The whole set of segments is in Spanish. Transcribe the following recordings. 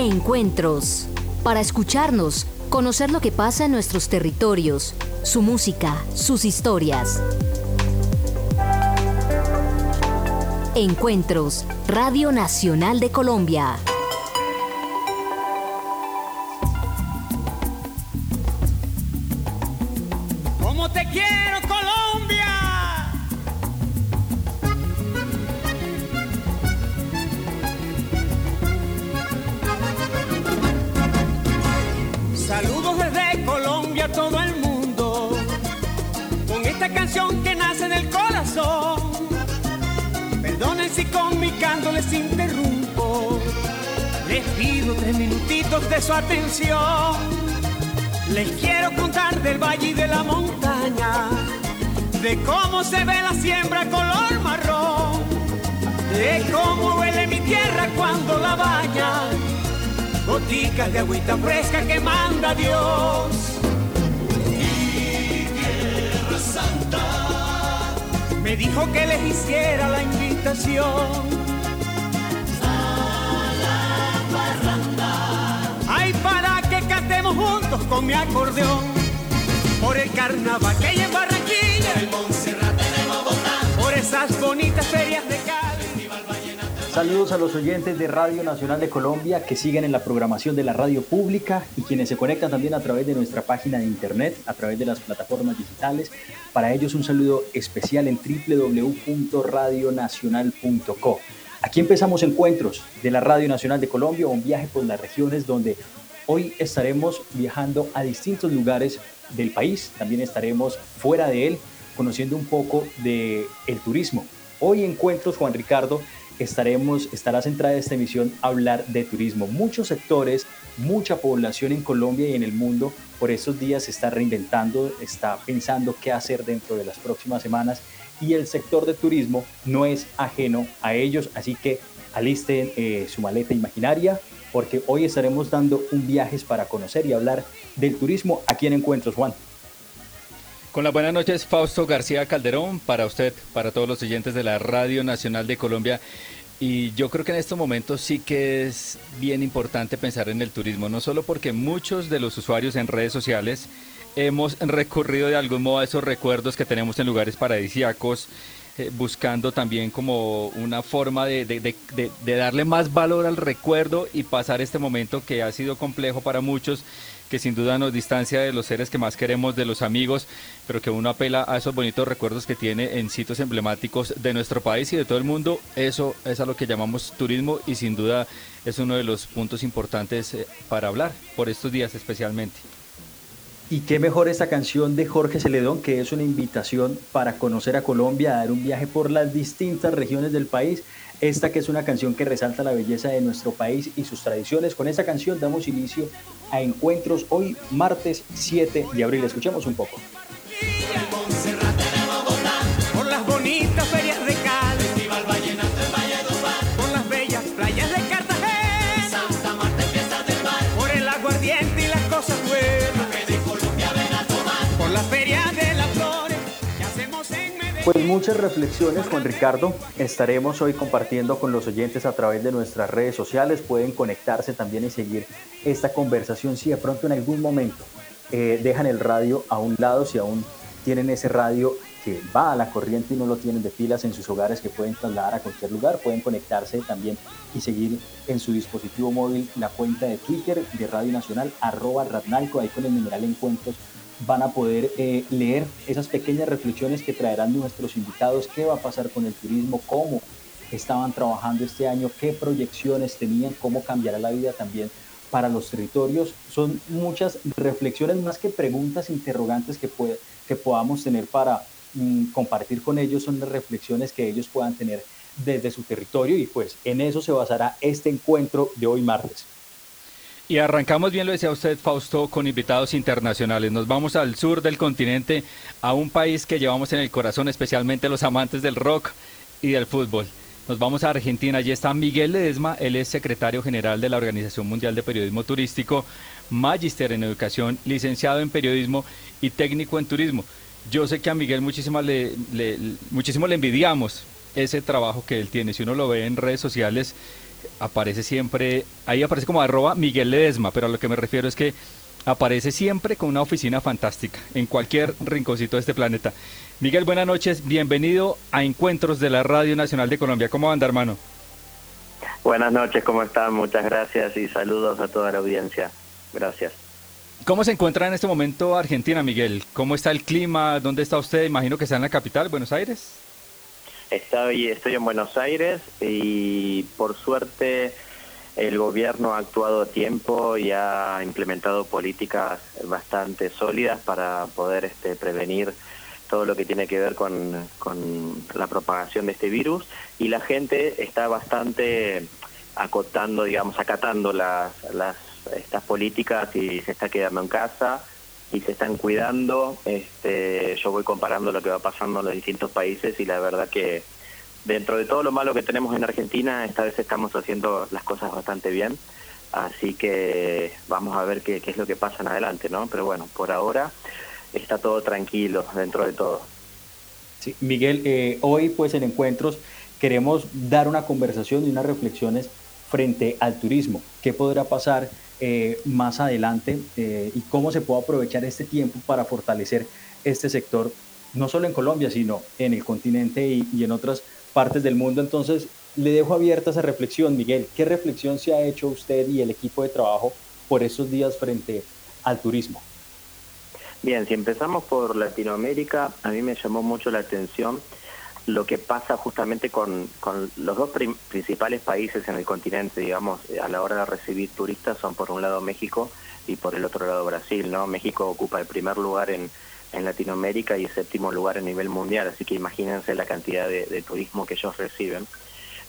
Encuentros. Para escucharnos, conocer lo que pasa en nuestros territorios, su música, sus historias. Encuentros, Radio Nacional de Colombia. Les quiero contar del valle y de la montaña, de cómo se ve la siembra color marrón, de cómo huele mi tierra cuando la baña, goticas de agüita fresca que manda Dios. Mi tierra santa me dijo que les hiciera la invitación juntos con mi acordeón. Por el carnaval que hay en Barranquilla. el Montserrat tenemos Por esas bonitas ferias de Cali. Saludos a los oyentes de Radio Nacional de Colombia que siguen en la programación de la radio pública y quienes se conectan también a través de nuestra página de internet, a través de las plataformas digitales. Para ellos un saludo especial en www.radionacional.co. Aquí empezamos encuentros de la Radio Nacional de Colombia, un viaje por las regiones donde Hoy estaremos viajando a distintos lugares del país, también estaremos fuera de él, conociendo un poco del el turismo. Hoy Encuentros, Juan Ricardo, estaremos, estará centrada esta emisión a hablar de turismo. Muchos sectores, mucha población en Colombia y en el mundo por estos días se está reinventando, está pensando qué hacer dentro de las próximas semanas y el sector de turismo no es ajeno a ellos, así que alisten eh, su maleta imaginaria, porque hoy estaremos dando un viajes para conocer y hablar del turismo aquí en Encuentros, Juan. Con las buenas noches, Fausto García Calderón, para usted, para todos los oyentes de la Radio Nacional de Colombia. Y yo creo que en estos momentos sí que es bien importante pensar en el turismo, no solo porque muchos de los usuarios en redes sociales hemos recurrido de algún modo a esos recuerdos que tenemos en lugares paradisíacos, eh, buscando también como una forma de, darle más valor al recuerdo y pasar este momento que ha sido complejo para muchos, que sin duda nos distancia de los seres que más queremos, de los amigos, pero que uno apela a esos bonitos recuerdos que tiene en sitios emblemáticos de nuestro país y de todo el mundo. Eso es a lo que llamamos turismo y sin duda es uno de los puntos importantes eh, para hablar por estos días especialmente. Y qué mejor esta canción de Jorge Celedón, que es una invitación para conocer a Colombia, a dar un viaje por las distintas regiones del país. Esta que es una canción que resalta la belleza de nuestro país y sus tradiciones. Con esta canción damos inicio a encuentros hoy, martes 7 de abril. Escuchemos un poco. Pues muchas reflexiones, Juan Ricardo. Estaremos hoy compartiendo con los oyentes a través de nuestras redes sociales. Pueden conectarse también y seguir esta conversación si de pronto en algún momento eh, dejan el radio a un lado, si aún tienen ese radio que va a la corriente y no lo tienen de pilas en sus hogares que pueden trasladar a cualquier lugar, pueden conectarse también y seguir en su dispositivo móvil la cuenta de Twitter de Radio Nacional, arroba Radnalco, ahí con el numeral encuentros van a poder eh, leer esas pequeñas reflexiones que traerán nuestros invitados, qué va a pasar con el turismo, cómo estaban trabajando este año, qué proyecciones tenían, cómo cambiará la vida también para los territorios. Son muchas reflexiones más que preguntas, interrogantes que, que podamos tener para mm, compartir con ellos, son las reflexiones que ellos puedan tener desde su territorio y pues en eso se basará este encuentro de hoy martes. Y arrancamos bien, lo decía usted, Fausto, con invitados internacionales. Nos vamos al sur del continente, a un país que llevamos en el corazón, especialmente los amantes del rock y del fútbol. Nos vamos a Argentina. Allí está Miguel Ledesma, él es secretario general de la Organización Mundial de Periodismo Turístico, magíster en educación, licenciado en periodismo y técnico en turismo. Yo sé que a Miguel muchísimo le, muchísimo le envidiamos ese trabajo que él tiene. Si uno lo ve en redes sociales, aparece siempre, ahí aparece como arroba Miguel Ledesma, pero a lo que me refiero es que aparece siempre con una oficina fantástica en cualquier rinconcito de este planeta. Miguel, buenas noches, bienvenido a Encuentros de la Radio Nacional de Colombia. ¿Cómo anda, hermano? Buenas noches, ¿cómo están? Muchas gracias y saludos a toda la audiencia. Gracias. ¿Cómo se encuentra en este momento Argentina, Miguel? ¿Cómo está el clima? ¿Dónde está usted? Imagino que está en la capital, Buenos Aires. Estoy, estoy en Buenos Aires y por suerte el gobierno ha actuado a tiempo y ha implementado políticas bastante sólidas para poder este, prevenir todo lo que tiene que ver con, la propagación de este virus. Y la gente está bastante acotando, digamos, acatando las, las estas políticas y se está quedando en casa y se están cuidando. Este, yo voy comparando lo que va pasando en los distintos países y la verdad que dentro de todo lo malo que tenemos en Argentina, esta vez estamos haciendo las cosas bastante bien. Así que vamos a ver qué, es lo que pasa en adelante, ¿no? Pero bueno, por ahora está todo tranquilo dentro de todo. Sí, Miguel, eh, hoy pues en Encuentros queremos dar una conversación y unas reflexiones frente al turismo. ¿Qué podrá pasar eh, más adelante eh, y cómo se puede aprovechar este tiempo para fortalecer este sector, no solo en Colombia, sino en el continente y, y en otras partes del mundo. Entonces, le dejo abierta esa reflexión, Miguel. ¿Qué reflexión se ha hecho usted y el equipo de trabajo por estos días frente al turismo? Bien, si empezamos por Latinoamérica, a mí me llamó mucho la atención lo que pasa justamente con, con los dos principales países en el continente, digamos, a la hora de recibir turistas son por un lado México y por el otro lado Brasil, ¿no? México ocupa el primer lugar en, en Latinoamérica y el séptimo lugar a nivel mundial, así que imagínense la cantidad de, de turismo que ellos reciben.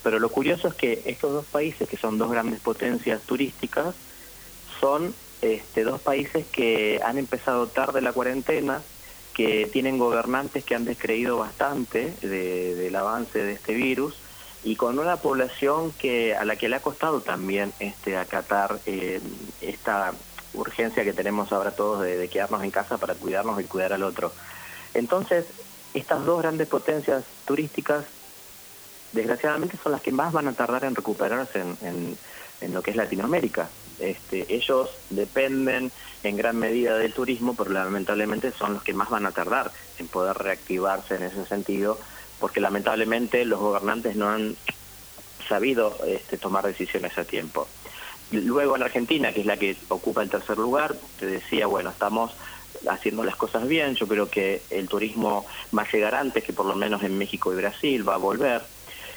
Pero lo curioso es que estos dos países, que son dos grandes potencias turísticas, son este, dos países que han empezado tarde la cuarentena, que tienen gobernantes que han descreído bastante del avance de este virus y con una población que a la que le ha costado también este acatar eh, esta urgencia que tenemos ahora todos de, de, quedarnos en casa para cuidarnos y cuidar al otro. Entonces, estas dos grandes potencias turísticas, desgraciadamente, son las que más van a tardar en recuperarse en, en lo que es Latinoamérica. Este, ellos dependen en gran medida del turismo, pero lamentablemente son los que más van a tardar en poder reactivarse en ese sentido, porque lamentablemente los gobernantes no han sabido este, tomar decisiones a tiempo. Luego en Argentina, que es la que ocupa el tercer lugar, te decía, bueno, estamos haciendo las cosas bien, yo creo que el turismo va a llegar antes que por lo menos en México y Brasil, va a volver.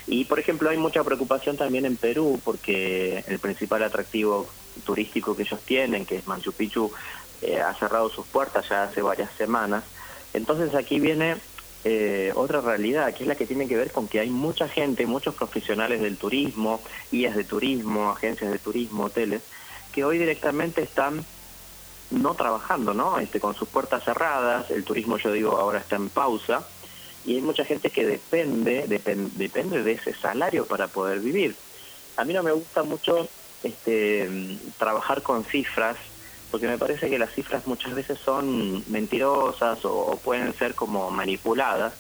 Y por ejemplo hay mucha preocupación también en Perú porque el principal atractivo turístico que ellos tienen, que es Machu Picchu, eh, ha cerrado sus puertas ya hace varias semanas. Entonces aquí viene eh, otra realidad, que es la que tiene que ver con que hay mucha gente, muchos profesionales del turismo, guías de turismo, agencias de turismo, hoteles, que hoy directamente están no trabajando, ¿no? Este, con sus puertas cerradas, el turismo yo digo ahora está en pausa, y hay mucha gente que depende, depend, depende de ese salario para poder vivir. A mí no me gusta mucho este, trabajar con cifras, porque me parece que las cifras muchas veces son mentirosas o, pueden ser como manipuladas.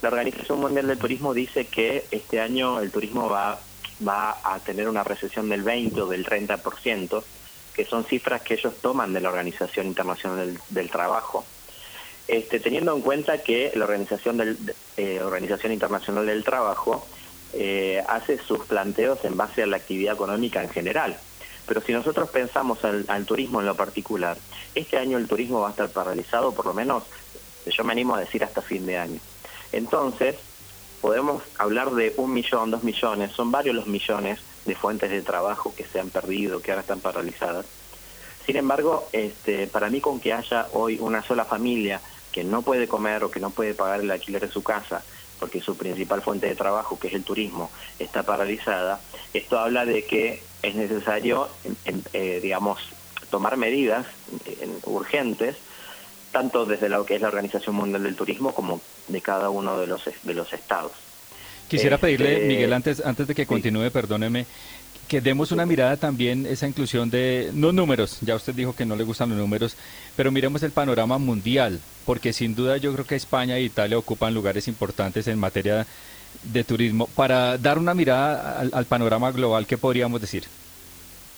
La Organización Mundial del Turismo dice que este año el turismo va, va a tener una recesión del 20 o del 30%, que son cifras que ellos toman de la Organización Internacional del, del Trabajo. Este, teniendo en cuenta que la Organización, del, eh, Organización Internacional del Trabajo eh, hace sus planteos en base a la actividad económica en general. Pero si nosotros pensamos al, al, turismo en lo particular, este año el turismo va a estar paralizado, por lo menos yo me animo a decir hasta fin de año. Entonces, podemos hablar de un millón, dos millones, son varios los millones de fuentes de trabajo que se han perdido, que ahora están paralizadas. Sin embargo, este, para mí con que haya hoy una sola familia que no puede comer o que no puede pagar el alquiler de su casa porque su principal fuente de trabajo, que es el turismo, está paralizada, esto habla de que es necesario, eh, digamos, tomar medidas urgentes, tanto desde lo que es la Organización Mundial del Turismo como de cada uno de los, de los estados. Quisiera este, pedirle, Miguel, antes, antes de que continúe, perdóneme, que demos una mirada también esa inclusión de, no números, ya usted dijo que no le gustan los números, pero miremos el panorama mundial, porque sin duda yo creo que España e Italia ocupan lugares importantes en materia de turismo. Para dar una mirada al, panorama global, ¿qué podríamos decir?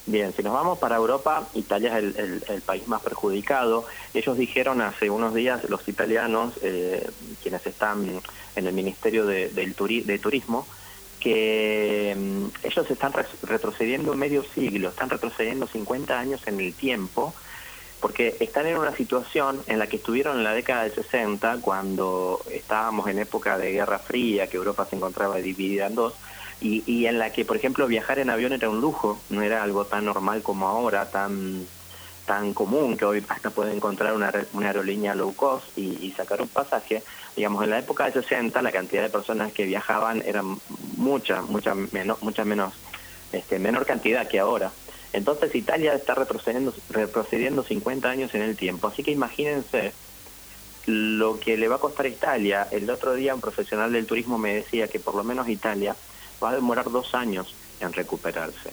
Bien, si nos vamos para Europa, Italia es el, país más perjudicado. Ellos dijeron hace unos días, los italianos, eh, quienes están en el Ministerio de, del de Turismo, que mm, ellos están retrocediendo medio siglo, están retrocediendo 50 años en el tiempo porque están en una situación en la que estuvieron en la década del 60, cuando estábamos en época de Guerra Fría, que Europa se encontraba dividida en dos, y, en la que, por ejemplo, viajar en avión era un lujo, no era algo tan normal como ahora, tan tan común que hoy hasta puede encontrar una, una aerolínea low cost y, sacar un pasaje. Digamos, en la época del 60 la cantidad de personas que viajaban era mucha, mucha menos, mucha menos, este, menor cantidad que ahora. Entonces Italia está retrocediendo, retrocediendo 50 años en el tiempo. Así que imagínense lo que le va a costar a Italia. El otro día un profesional del turismo me decía que por lo menos Italia va a demorar dos años en recuperarse.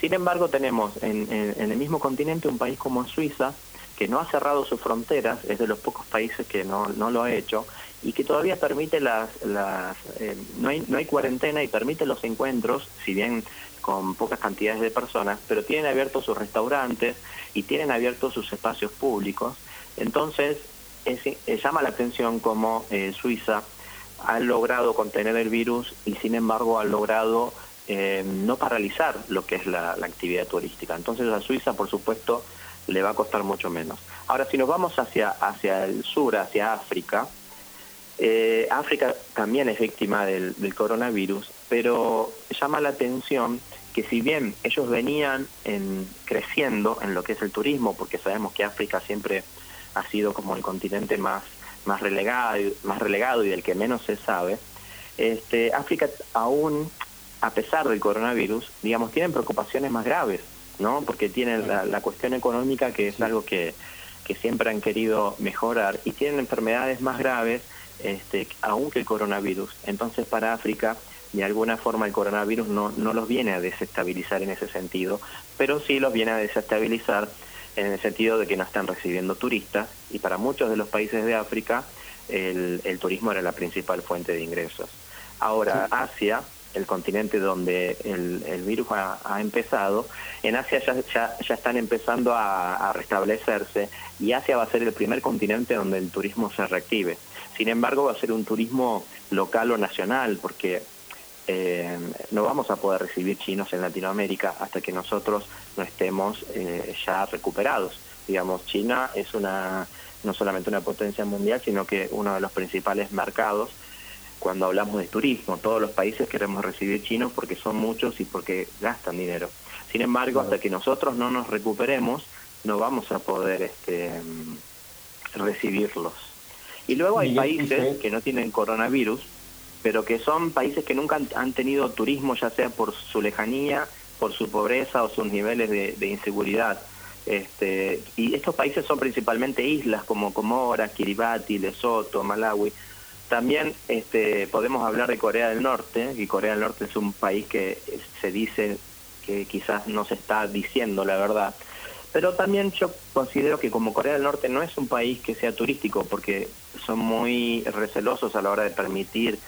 Sin embargo, tenemos en, el mismo continente un país como Suiza, que no ha cerrado sus fronteras, es de los pocos países que no, no lo ha hecho, y que todavía permite las... las eh, no, hay, no hay cuarentena y permite los encuentros, si bien con pocas cantidades de personas, pero tienen abiertos sus restaurantes y tienen abiertos sus espacios públicos. Entonces, llama la atención cómo eh, Suiza ha logrado contener el virus y sin embargo ha logrado eh, no paralizar lo que es la, actividad turística. Entonces a Suiza, por supuesto, le va a costar mucho menos. Ahora, si nos vamos hacia, hacia el sur, hacia África, eh, África también es víctima del, coronavirus, pero llama la atención que si bien ellos venían en, creciendo en lo que es el turismo, porque sabemos que África siempre ha sido como el continente más, más, relegado, más relegado y del que menos se sabe, este, África aún, a pesar del coronavirus, digamos, tienen preocupaciones más graves, ¿no? Porque tienen la, la cuestión económica, que es algo que, que siempre han querido mejorar, y tienen enfermedades más graves este, aún que el coronavirus. Entonces para África, de alguna forma el coronavirus no, no los viene a desestabilizar en ese sentido, pero sí los viene a desestabilizar en el sentido de que no están recibiendo turistas y para muchos de los países de África el, el turismo era la principal fuente de ingresos. Ahora, Asia, el continente donde el, el virus ha, empezado, en Asia ya, ya, están empezando a, a, restablecerse y Asia va a ser el primer continente donde el turismo se reactive. Sin embargo, va a ser un turismo local o nacional, porque eh, no vamos a poder recibir chinos en Latinoamérica hasta que nosotros no estemos eh, ya recuperados. Digamos, China es una no solamente una potencia mundial, sino que uno de los principales mercados cuando hablamos de turismo. Todos los países queremos recibir chinos porque son muchos y porque gastan dinero. Sin embargo, hasta que nosotros no nos recuperemos, no vamos a poder este, recibirlos. Y luego hay países que no tienen coronavirus, pero que son países que nunca han tenido turismo, ya sea por su lejanía, por su pobreza o sus niveles de, inseguridad. Este, y estos países son principalmente islas como Comoras, Kiribati, Lesoto, Malawi. También este, podemos hablar de Corea del Norte, y Corea del Norte es un país que se dice que quizás no se está diciendo la verdad, pero también yo considero que como Corea del Norte no es un país que sea turístico, porque son muy recelosos a la hora de permitir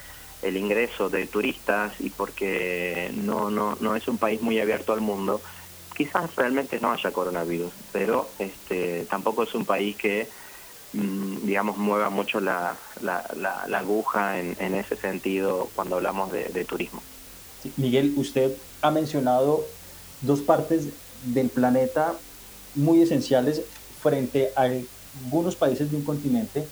el ingreso de turistas y porque no, no, no es un país muy abierto al mundo, quizás realmente no haya coronavirus, pero este, tampoco es un país que, mm, digamos, mueva mucho la, la, la, aguja en, en, ese sentido cuando hablamos de, de turismo. Miguel, usted ha mencionado dos partes del planeta muy esenciales frente a algunos países de un continente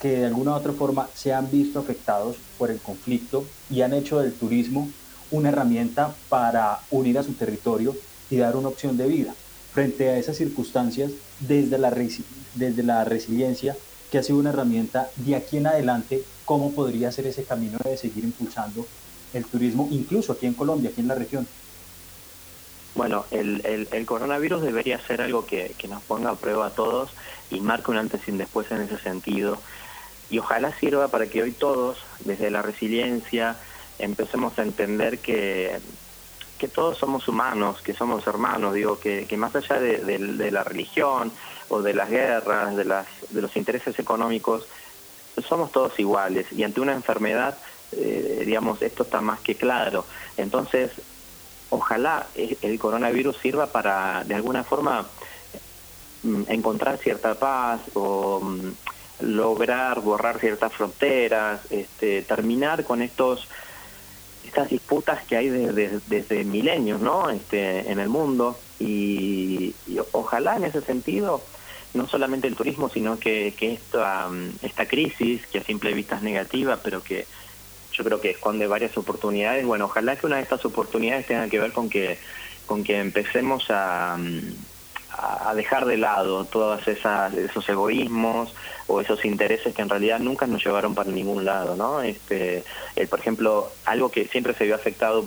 que de alguna u otra forma se han visto afectados por el conflicto y han hecho del turismo una herramienta para unir a su territorio y dar una opción de vida. Frente a esas circunstancias, desde la, desde la resiliencia, que ha sido una herramienta de aquí en adelante, ¿cómo podría ser ese camino de seguir impulsando el turismo, incluso aquí en Colombia, aquí en la región? Bueno, el, el, coronavirus debería ser algo que, nos ponga a prueba a todos y marque un antes y un después en ese sentido. Y ojalá sirva para que hoy todos, desde la resiliencia, empecemos a entender que, que todos somos humanos, que somos hermanos, digo, que, que más allá de, la religión o de las guerras, de, las, de los intereses económicos, somos todos iguales y ante una enfermedad eh, digamos, esto está más que claro. Entonces, ojalá el coronavirus sirva para, de alguna forma, mm, encontrar cierta paz o mm, lograr borrar ciertas fronteras, este, terminar con estos estas disputas que hay desde, milenios ¿no? este, en el mundo y, ojalá en ese sentido no solamente el turismo sino que, que esta, esta crisis que a simple vista es negativa pero que yo creo que esconde varias oportunidades bueno ojalá que una de estas oportunidades tenga que ver con que con que empecemos a a dejar de lado todos esos egoísmos o esos intereses que en realidad nunca nos llevaron para ningún lado, ¿no? Este, el, por ejemplo, algo que siempre se vio afectado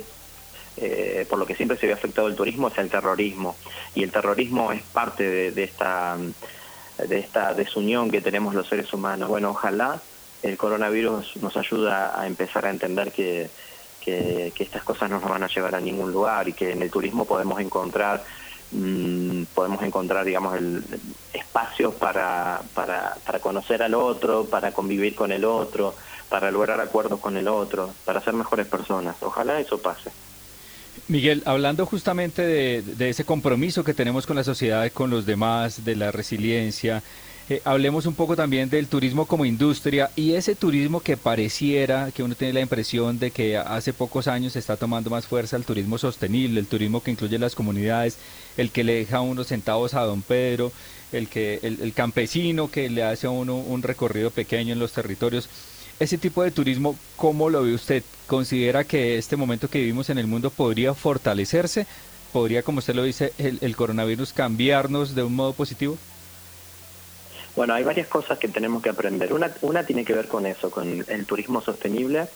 eh, por lo que siempre se vio afectado el turismo es el terrorismo y el terrorismo es parte de, esta de esta desunión que tenemos los seres humanos. Bueno, ojalá el coronavirus nos ayuda a empezar a entender que, que, que estas cosas no nos van a llevar a ningún lugar y que en el turismo podemos encontrar Mm, podemos encontrar, digamos, el, espacios para, para, para conocer al otro, para convivir con el otro, para lograr acuerdos con el otro, para ser mejores personas. Ojalá eso pase. Miguel, hablando justamente de, de, ese compromiso que tenemos con la sociedad, con los demás, de la resiliencia, eh, hablemos un poco también del turismo como industria y ese turismo que pareciera, que uno tiene la impresión de que hace pocos años está tomando más fuerza el turismo sostenible, el turismo que incluye las comunidades, el que le deja unos centavos a don Pedro, el, que, el, campesino que le hace a uno un recorrido pequeño en los territorios. Ese tipo de turismo, ¿cómo lo ve usted? ¿Considera que este momento que vivimos en el mundo podría fortalecerse? ¿Podría, como usted lo dice, el coronavirus cambiarnos de un modo positivo? Bueno, hay varias cosas que tenemos que aprender. Una, una tiene que ver con eso, con el turismo sostenible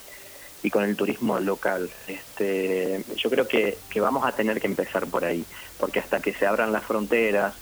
y con el turismo local. Este, yo creo que, que vamos a tener que empezar por ahí, porque hasta que se abran las fronteras,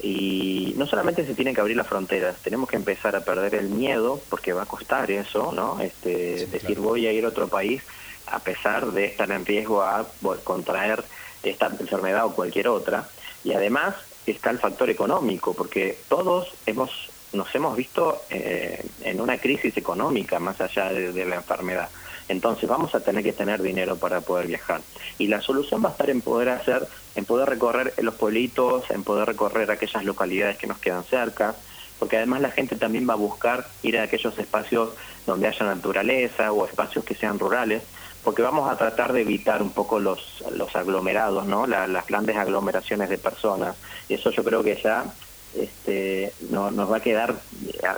y no solamente se tienen que abrir las fronteras, tenemos que empezar a perder el miedo, porque va a costar eso, ¿no? Este, decir voy a ir a otro país a pesar de estar en riesgo a contraer esta enfermedad o cualquier otra. Y además está el factor económico, porque todos hemos nos hemos visto eh, en una crisis económica más allá de, la enfermedad. Entonces vamos a tener que tener dinero para poder viajar. Y la solución va a estar en poder hacer, en poder recorrer los pueblitos, en poder recorrer aquellas localidades que nos quedan cerca, porque además la gente también va a buscar ir a aquellos espacios donde haya naturaleza o espacios que sean rurales, porque vamos a tratar de evitar un poco los, los aglomerados, ¿no? las grandes aglomeraciones de personas. Y eso yo creo que ya este, no, nos va a quedar,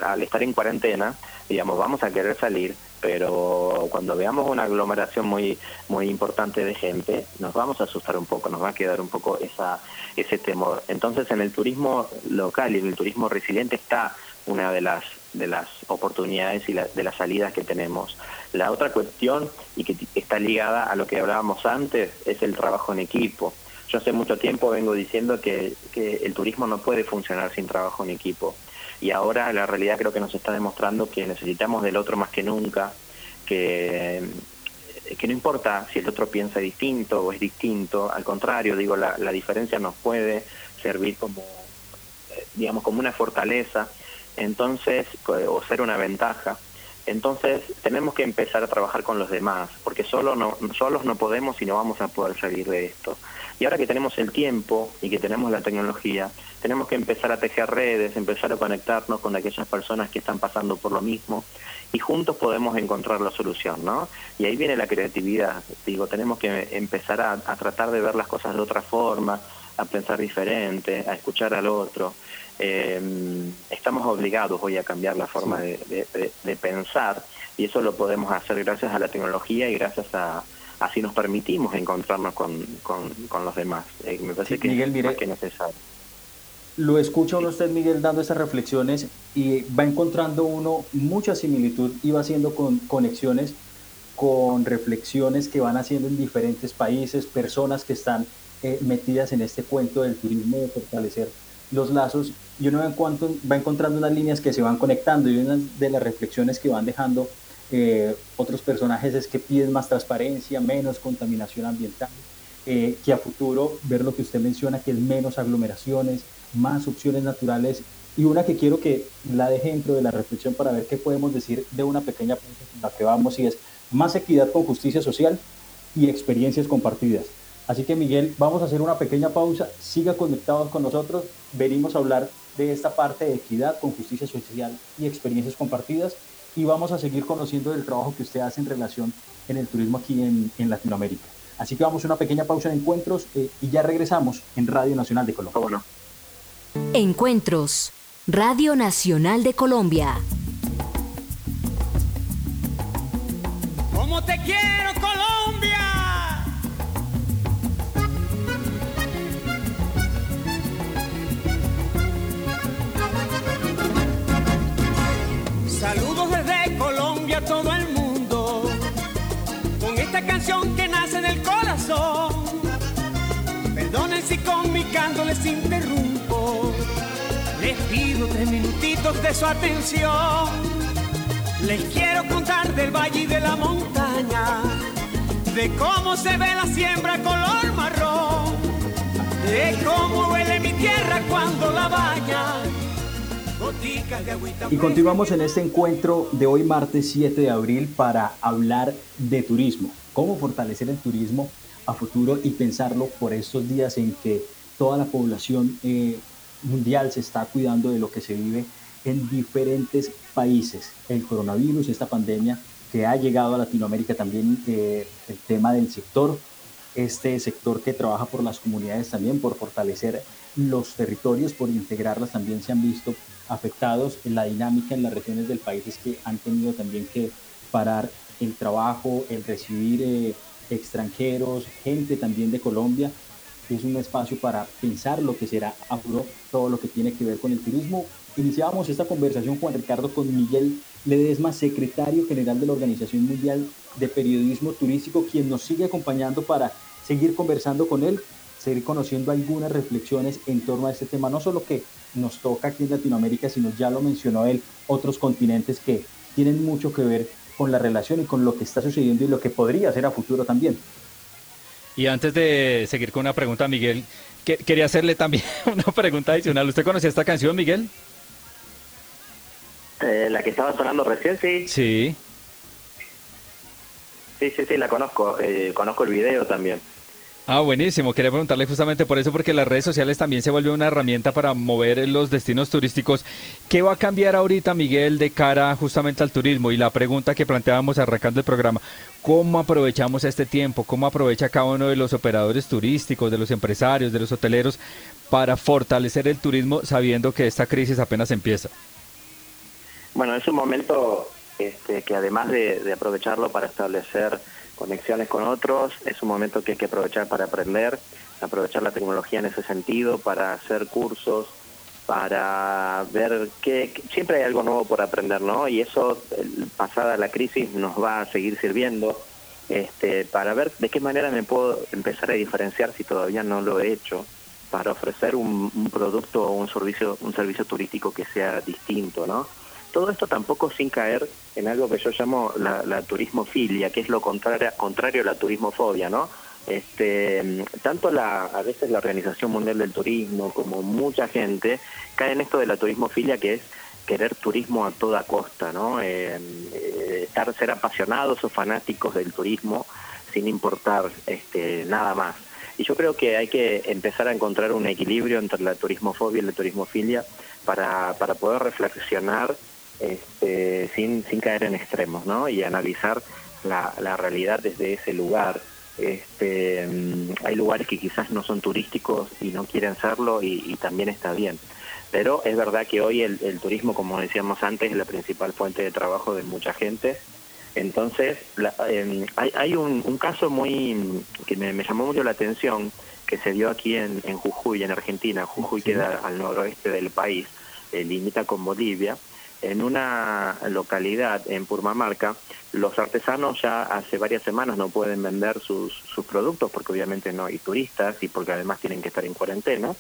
al estar en cuarentena, digamos, vamos a querer salir, pero cuando veamos una aglomeración muy muy importante de gente, nos vamos a asustar un poco, nos va a quedar un poco esa ese temor. Entonces, en el turismo local y en el turismo resiliente está una de las de las oportunidades y de las salidas que tenemos. La otra cuestión, y que está ligada a lo que hablábamos antes, es el trabajo en equipo. Yo hace mucho tiempo vengo diciendo que, que el turismo no puede funcionar sin trabajo en equipo. Y ahora la realidad creo que nos está demostrando que necesitamos del otro más que nunca, que, que no importa si el otro piensa distinto o es distinto, al contrario, digo, la, la diferencia nos puede servir como, eh, digamos, como una fortaleza entonces, o ser una ventaja. Entonces, tenemos que empezar a trabajar con los demás, porque solo no, solos no podemos y no vamos a poder salir de esto. Y ahora que tenemos el tiempo y que tenemos la tecnología, tenemos que empezar a tejer redes, empezar a conectarnos con aquellas personas que están pasando por lo mismo y juntos podemos encontrar la solución, ¿no? Y ahí viene la creatividad. Digo, tenemos que empezar a tratar de ver las cosas de otra forma, a pensar diferente, a escuchar al otro eh, estamos obligados hoy a cambiar la forma de, pensar y eso lo podemos hacer gracias a la tecnología y gracias a así nos permitimos encontrarnos con, con, los demás. Eh, me parece que Miguel, mire, que necesario. Lo escucha uno usted, Miguel, dando esas reflexiones y va encontrando uno mucha similitud y va haciendo con, conexiones con reflexiones que van haciendo en diferentes países, personas que están eh, metidas en este cuento del turismo de fortalecer los lazos y uno va encontrando unas líneas que se van conectando y una de las reflexiones que van dejando eh, otros personajes es que piden más transparencia, menos contaminación ambiental, eh, que a futuro ver lo que usted menciona, que es menos aglomeraciones, más opciones naturales y una que quiero que la deje dentro de la reflexión para ver qué podemos decir de una pequeña punta con la que vamos y es más equidad con justicia social y experiencias compartidas. Así que Miguel, vamos a hacer una pequeña pausa, siga conectados con nosotros, venimos a hablar de esta parte de equidad con justicia social y experiencias compartidas y vamos a seguir conociendo del trabajo que usted hace en relación en el turismo aquí en, Latinoamérica. Así que vamos a una pequeña pausa de encuentros eh, y ya regresamos en Radio Nacional de Colombia. Encuentros, Radio Nacional de Colombia. A todo el mundo, con esta canción que nace del corazón. Perdonen si con mi canto les interrumpo, les pido tres minutitos de su atención les quiero contar del valle y de la montaña, de cómo se ve la siembra color marrón, de cómo huele mi tierra cuando la baña. Y continuamos en este encuentro de hoy martes 7 de abril para hablar de turismo, cómo fortalecer el turismo a futuro y pensarlo por estos días en que toda la población eh, mundial se está cuidando de lo que se vive en diferentes países. El coronavirus, esta pandemia que ha llegado a Latinoamérica también, eh, el tema del sector, este sector que trabaja por las comunidades también, por fortalecer los territorios, por integrarlas, también se han visto afectados en la dinámica en las regiones del país es que han tenido también que parar el trabajo, el recibir eh, extranjeros, gente también de Colombia. Es un espacio para pensar lo que será a todo lo que tiene que ver con el turismo, Iniciábamos esta conversación, Juan Ricardo, con Miguel Ledesma, secretario general de la Organización Mundial de Periodismo Turístico, quien nos sigue acompañando para seguir conversando con él, seguir conociendo algunas reflexiones en torno a este tema, no solo que nos toca aquí en Latinoamérica, sino ya lo mencionó él, otros continentes que tienen mucho que ver con la relación y con lo que está sucediendo y lo que podría ser a futuro también. Y antes de seguir con una pregunta, Miguel, quería hacerle también una pregunta adicional. ¿Usted conocía esta canción, Miguel? Eh, la que estaba sonando recién, sí. Sí. Sí, sí, sí, la conozco. Eh, conozco el video también. Ah, buenísimo. Quería preguntarle justamente por eso, porque las redes sociales también se vuelven una herramienta para mover los destinos turísticos. ¿Qué va a cambiar ahorita, Miguel, de cara justamente al turismo? Y la pregunta que planteábamos arrancando el programa, ¿cómo aprovechamos este tiempo? ¿Cómo aprovecha cada uno de los operadores turísticos, de los empresarios, de los hoteleros, para fortalecer el turismo sabiendo que esta crisis apenas empieza? Bueno, es un momento este, que además de, aprovecharlo para establecer conexiones con otros, es un momento que hay que aprovechar para aprender, aprovechar la tecnología en ese sentido, para hacer cursos, para ver que, siempre hay algo nuevo por aprender, ¿no? Y eso, pasada la crisis, nos va a seguir sirviendo este, para ver de qué manera me puedo empezar a diferenciar si todavía no lo he hecho para ofrecer un, un producto o un servicio, un servicio turístico que sea distinto, ¿no? Todo esto tampoco sin caer en algo que yo llamo la, la turismofilia, que es lo contrario, contrario a la turismofobia, ¿no? Este, tanto la, a veces la Organización Mundial del Turismo como mucha gente cae en esto de la turismofilia que es querer turismo a toda costa, ¿no? Eh, eh, estar, ser apasionados o fanáticos del turismo sin importar este, nada más. Y yo creo que hay que empezar a encontrar un equilibrio entre la turismofobia y la turismofilia para, para poder reflexionar este, sin, sin caer en extremos, ¿no? Y analizar la, la realidad desde ese lugar. Este, mm, hay lugares que quizás no son turísticos y no quieren serlo y, también está bien. Pero es verdad que hoy el, turismo, como decíamos antes, es la principal fuente de trabajo de mucha gente. Entonces, em, hay, hay un, un, caso muy que me, llamó mucho la atención que se dio aquí en, en Jujuy, en Argentina. Jujuy queda al noroeste del país, eh, limita con Bolivia en una localidad en Purmamarca, los artesanos ya hace varias semanas no pueden vender sus, sus productos porque obviamente no hay turistas y porque además tienen que estar en cuarentena.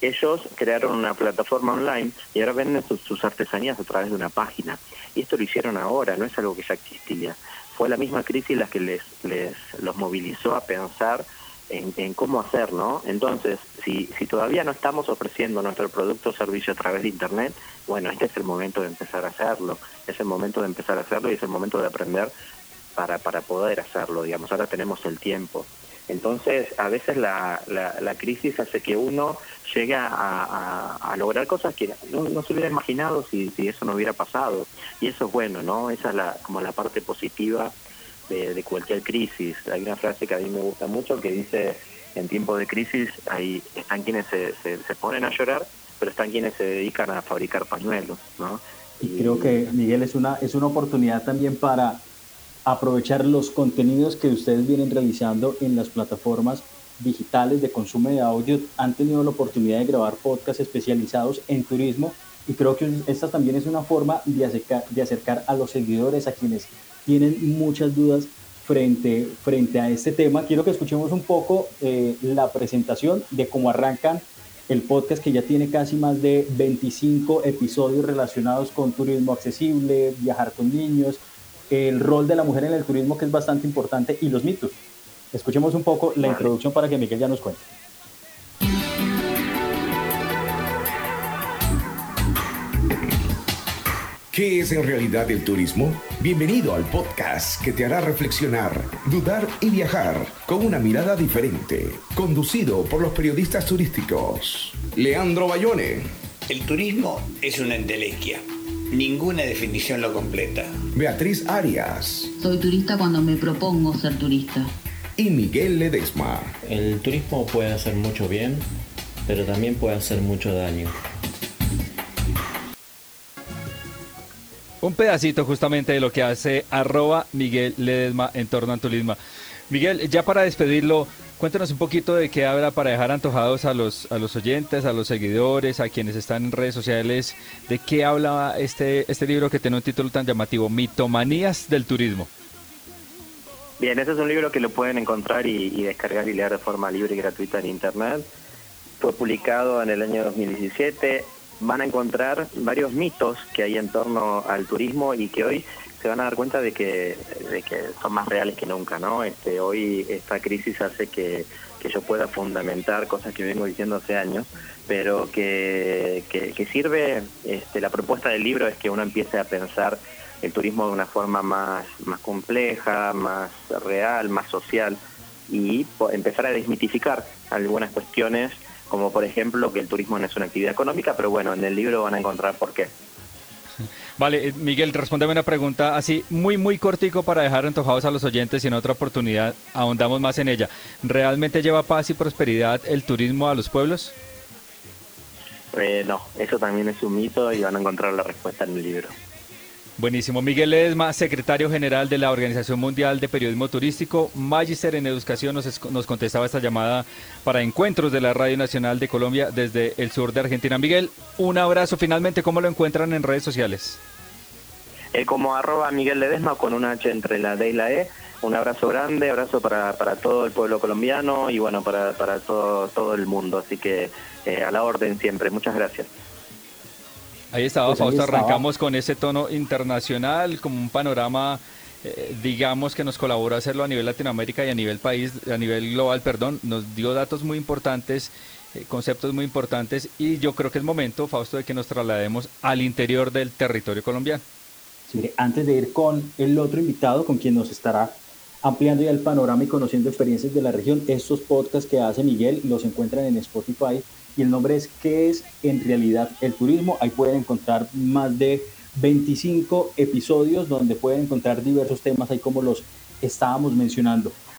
Ellos crearon una plataforma online y ahora venden sus, artesanías a través de una página. Y esto lo hicieron ahora, no es algo que ya existía. Fue la misma crisis la que les, les los movilizó a pensar en, cómo hacer, ¿no? Entonces, si, si todavía no estamos ofreciendo nuestro producto o servicio a través de Internet, bueno, este es el momento de empezar a hacerlo, es el momento de empezar a hacerlo y es el momento de aprender para, para poder hacerlo, digamos, ahora tenemos el tiempo. Entonces, a veces la, la, crisis hace que uno llegue a, lograr cosas que no, se hubiera imaginado si, si, eso no hubiera pasado. Y eso es bueno, ¿no? Esa es la, como la parte positiva de, cualquier crisis. Hay una frase que a mí me gusta mucho que dice, en tiempos de crisis hay, están quienes se, se, ponen a llorar, pero están quienes se dedican a fabricar pañuelos, ¿no? Y creo que, Miguel, es una, es una oportunidad también para aprovechar los contenidos que ustedes vienen realizando en las plataformas digitales de consumo de audio. Han tenido la oportunidad de grabar podcasts especializados en turismo y creo que esta también es una forma de acercar, de acercar a los seguidores, a quienes tienen muchas dudas frente, frente a este tema. Quiero que escuchemos un poco eh, la presentación de cómo arrancan el podcast que ya tiene casi más de 25 episodios relacionados con turismo accesible, viajar con niños, el rol de la mujer en el turismo que es bastante importante y los mitos. Escuchemos un poco la introducción para que Miguel ya nos cuente. ¿Qué es en realidad el turismo? Bienvenido al podcast que te hará reflexionar, dudar y viajar con una mirada diferente, conducido por los periodistas turísticos. Leandro Bayone. El turismo es una entelequia Ninguna definición lo completa. Beatriz Arias. Soy turista cuando me propongo ser turista. Y Miguel Ledesma. El turismo puede hacer mucho bien, pero también puede hacer mucho daño. Un pedacito justamente de lo que hace arroba Miguel Ledesma en torno al turismo. Miguel, ya para despedirlo, Cuéntanos un poquito de qué habla para dejar antojados a los, a los oyentes, a los seguidores, a quienes están en redes sociales, de qué habla este, este libro que tiene un título tan llamativo, Mitomanías del Turismo. Bien, ese es un libro que lo pueden encontrar y, descargar y leer de forma libre y gratuita en Internet. Fue publicado en el año 2017. Van a encontrar varios mitos que hay en torno al turismo y que hoy se van a dar cuenta de que, de que son más reales que nunca, ¿no? Este, hoy esta crisis hace que, que yo pueda fundamentar cosas que vengo diciendo hace años, pero que, que, sirve, este, la propuesta del libro es que uno empiece a pensar el turismo de una forma más, más compleja, más real, más social y empezar a desmitificar algunas cuestiones como por ejemplo que el turismo no es una actividad económica, pero bueno, en el libro van a encontrar por qué. Vale, eh, Miguel, respóndeme una pregunta así muy, muy cortico para dejar antojados a los oyentes y en otra oportunidad ahondamos más en ella. ¿Realmente lleva paz y prosperidad el turismo a los pueblos? Eh, no, eso también es un mito y van a encontrar la respuesta en el libro. Buenísimo. Miguel Ledesma, secretario general de la Organización Mundial de Periodismo Turístico, Magister en Educación, nos, nos, contestaba esta llamada para encuentros de la Radio Nacional de Colombia desde el sur de Argentina. Miguel, un abrazo. Finalmente, ¿cómo lo encuentran en redes sociales? Eh, como arroba Miguel Ledesma con una H entre la D y la E. Un abrazo grande, abrazo para, para todo el pueblo colombiano y bueno, para, para todo, todo el mundo. Así que eh, a la orden siempre. Muchas gracias. Ahí estaba, pues Fausto. Arrancamos con ese tono internacional, como un panorama, eh, digamos, que nos colaboró a hacerlo a nivel Latinoamérica y a nivel país, a nivel global, perdón. Nos dio datos muy importantes, eh, conceptos muy importantes, y yo creo que es momento, Fausto, de que nos traslademos al interior del territorio colombiano. Sí, antes de ir con el otro invitado, con quien nos estará ampliando ya el panorama y conociendo experiencias de la región, estos podcasts que hace Miguel los encuentran en Spotify y el nombre es ¿Qué es en realidad el turismo? Ahí pueden encontrar más de 25 episodios donde pueden encontrar diversos temas ahí como los estábamos mencionando.